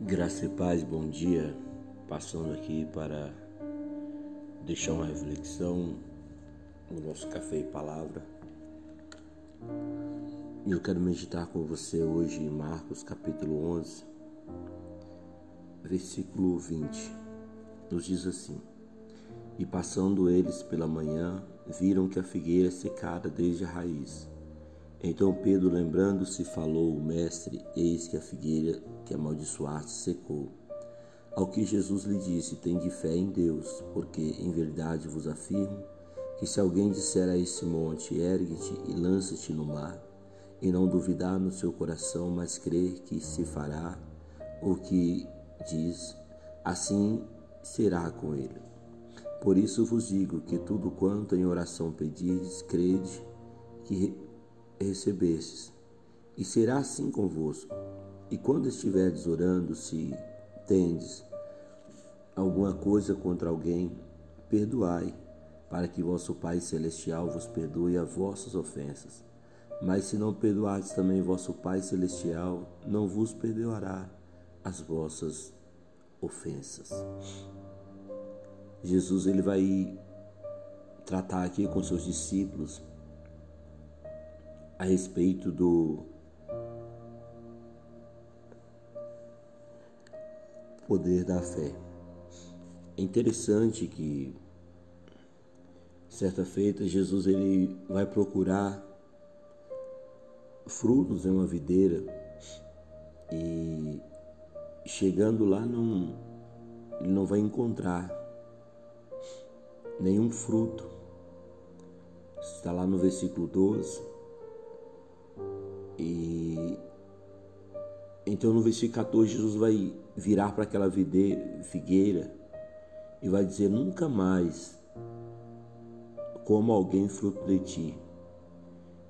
Graça e paz, bom dia. Passando aqui para deixar uma reflexão no nosso café e palavra. Eu quero meditar com você hoje em Marcos capítulo 11, versículo 20. Nos diz assim: E passando eles pela manhã, viram que a figueira secara desde a raiz. Então Pedro, lembrando-se, falou: Mestre, eis que a figueira que amaldiçoaste secou. Ao que Jesus lhe disse: Tende fé em Deus, porque em verdade vos afirmo que se alguém disser a esse monte: Ergue-te e lança-te no mar, e não duvidar no seu coração, mas crer que se fará o que diz, assim será com ele. Por isso vos digo que tudo quanto em oração pedirdes, crede que recebestes, e será assim convosco. E quando estiverdes orando, se tendes alguma coisa contra alguém, perdoai, para que vosso Pai Celestial vos perdoe as vossas ofensas. Mas se não perdoardes também vosso Pai Celestial, não vos perdoará as vossas ofensas. Jesus ele vai tratar aqui com seus discípulos a respeito do poder da fé. É interessante que certa feita Jesus ele vai procurar frutos em uma videira e chegando lá não ele não vai encontrar nenhum fruto. Está lá no versículo 12. E então no versículo 14 Jesus vai virar para aquela figueira e vai dizer: Nunca mais como alguém fruto de ti.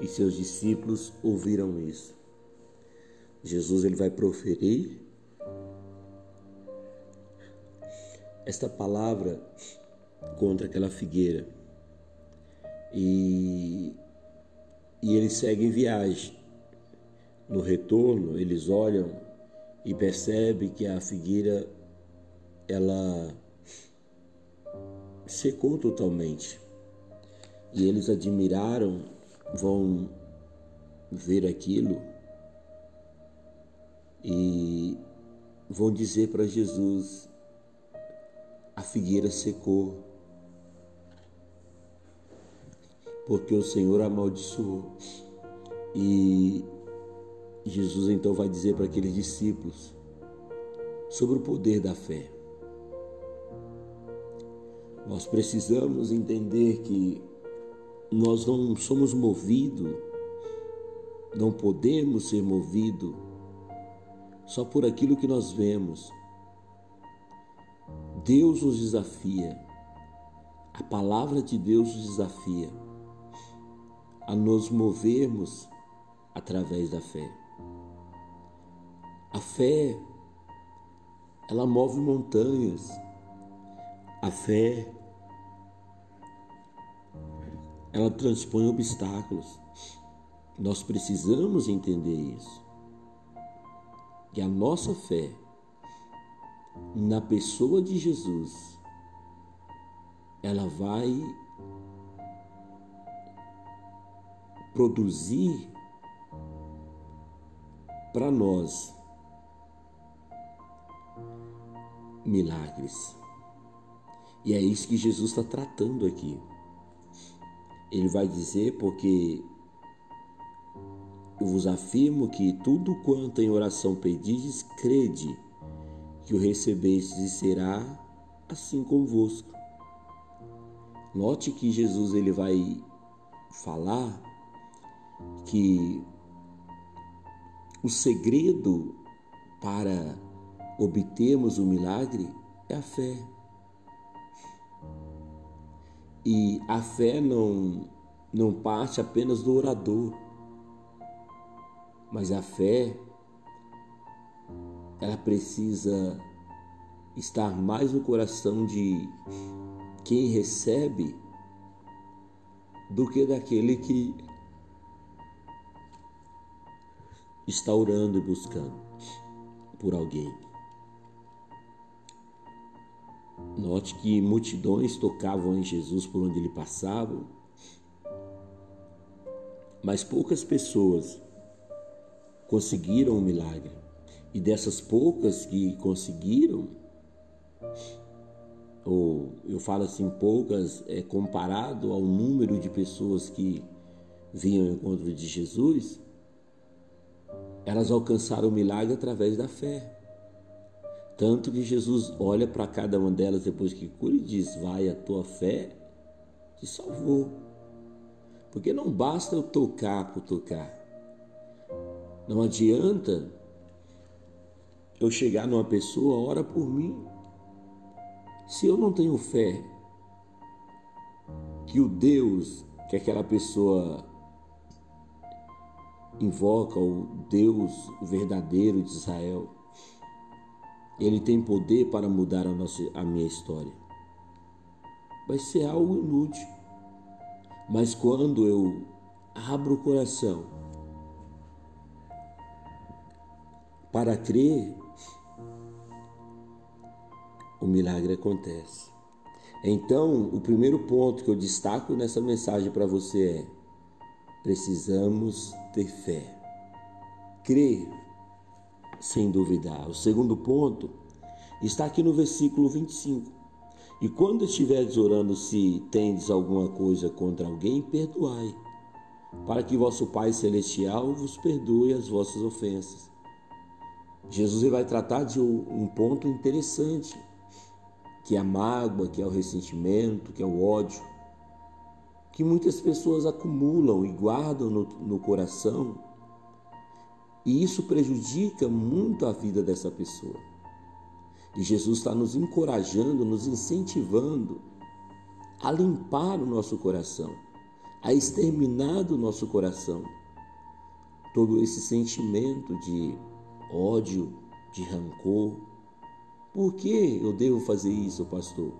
E seus discípulos ouviram isso. Jesus ele vai proferir esta palavra contra aquela figueira. E, e eles seguem viagem. No retorno, eles olham e percebem que a figueira ela secou totalmente. E eles admiraram, vão ver aquilo e vão dizer para Jesus: a figueira secou, porque o Senhor amaldiçoou. E Jesus então vai dizer para aqueles discípulos sobre o poder da fé. Nós precisamos entender que nós não somos movidos, não podemos ser movidos só por aquilo que nós vemos. Deus nos desafia, a palavra de Deus nos desafia a nos movermos através da fé. A fé, ela move montanhas. A fé, ela transpõe obstáculos. Nós precisamos entender isso. Que a nossa fé na pessoa de Jesus, ela vai produzir para nós milagres. E é isso que Jesus está tratando aqui. Ele vai dizer, porque eu vos afirmo que tudo quanto em oração pedis, crede que o recebestes e será assim convosco. Note que Jesus ele vai falar que o segredo para obtermos o milagre é a fé. E a fé não, não parte apenas do orador, mas a fé ela precisa estar mais no coração de quem recebe do que daquele que está orando e buscando por alguém. Note que multidões tocavam em Jesus por onde ele passava, mas poucas pessoas conseguiram o milagre. E dessas poucas que conseguiram, ou eu falo assim, poucas é comparado ao número de pessoas que vinham ao encontro de Jesus, elas alcançaram o milagre através da fé. Tanto que Jesus olha para cada uma delas depois que cura e diz: Vai, a tua fé te salvou. Porque não basta eu tocar por tocar. Não adianta eu chegar numa pessoa, ora por mim. Se eu não tenho fé que o Deus que aquela pessoa invoca, o Deus verdadeiro de Israel, ele tem poder para mudar a, nossa, a minha história. Vai ser algo inútil. Mas quando eu abro o coração para crer, o milagre acontece. Então, o primeiro ponto que eu destaco nessa mensagem para você é: precisamos ter fé. Crer sem duvidar. O segundo ponto está aqui no versículo 25. E quando estiveres orando, se tendes alguma coisa contra alguém, perdoai, para que vosso Pai Celestial vos perdoe as vossas ofensas. Jesus vai tratar de um ponto interessante, que é a mágoa, que é o ressentimento, que é o ódio, que muitas pessoas acumulam e guardam no, no coração e isso prejudica muito a vida dessa pessoa. E Jesus está nos encorajando, nos incentivando a limpar o nosso coração, a exterminar do nosso coração todo esse sentimento de ódio, de rancor. Por que eu devo fazer isso, pastor?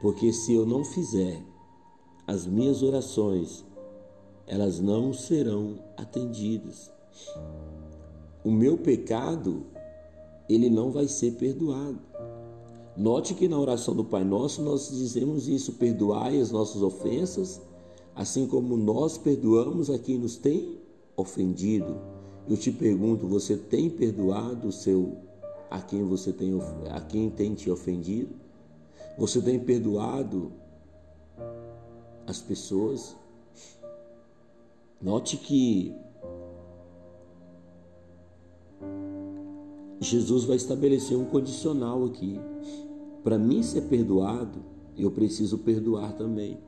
Porque se eu não fizer, as minhas orações, elas não serão atendidas o meu pecado, ele não vai ser perdoado. Note que na oração do Pai Nosso nós dizemos isso: perdoai as nossas ofensas, assim como nós perdoamos a quem nos tem ofendido. Eu te pergunto, você tem perdoado o seu a quem você tem a quem tem te ofendido? Você tem perdoado as pessoas? Note que Jesus vai estabelecer um condicional aqui. Para mim ser perdoado, eu preciso perdoar também.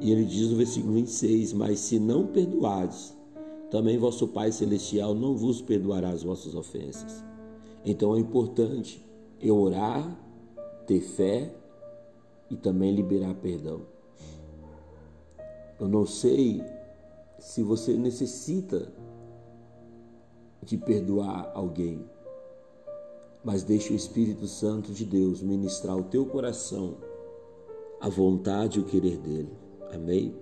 E ele diz no versículo 26: Mas se não perdoardes, também vosso Pai Celestial não vos perdoará as vossas ofensas. Então é importante eu orar, ter fé e também liberar perdão. Eu não sei se você necessita de perdoar alguém, mas deixe o Espírito Santo de Deus ministrar o teu coração a vontade e o querer dele. Amém?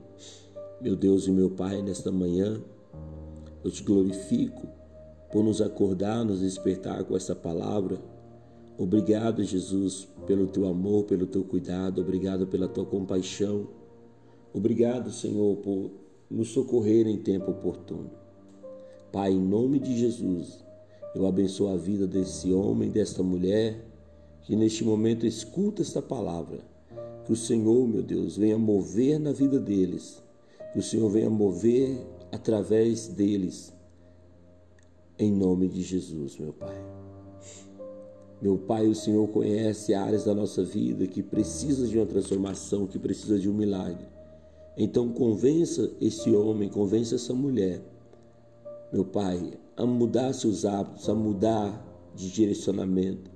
Meu Deus e meu Pai, nesta manhã, eu te glorifico por nos acordar, nos despertar com essa palavra. Obrigado, Jesus, pelo teu amor, pelo teu cuidado, obrigado pela tua compaixão. Obrigado, Senhor, por nos socorrer em tempo oportuno. Pai, em nome de Jesus, eu abençoo a vida desse homem, desta mulher, que neste momento escuta esta palavra. Que o Senhor, meu Deus, venha mover na vida deles. Que o Senhor venha mover através deles. Em nome de Jesus, meu Pai. Meu Pai, o Senhor conhece áreas da nossa vida que precisa de uma transformação, que precisa de um milagre. Então convença esse homem, convença essa mulher meu Pai, a mudar seus hábitos, a mudar de direcionamento,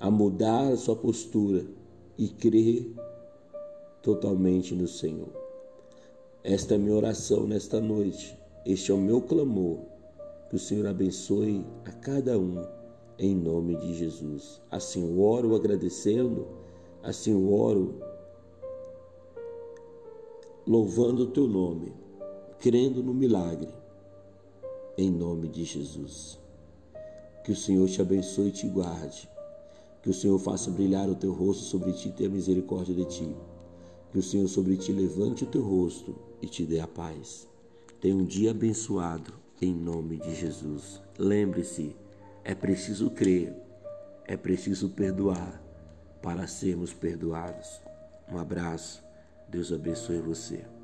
a mudar a sua postura e crer totalmente no Senhor. Esta é minha oração nesta noite, este é o meu clamor. Que o Senhor abençoe a cada um, em nome de Jesus. Assim eu oro agradecendo, assim eu oro louvando o teu nome, crendo no milagre em nome de Jesus. Que o Senhor te abençoe e te guarde. Que o Senhor faça brilhar o teu rosto sobre ti e tenha misericórdia de ti. Que o Senhor sobre ti levante o teu rosto e te dê a paz. Tenha um dia abençoado em nome de Jesus. Lembre-se, é preciso crer, é preciso perdoar para sermos perdoados. Um abraço, Deus abençoe você.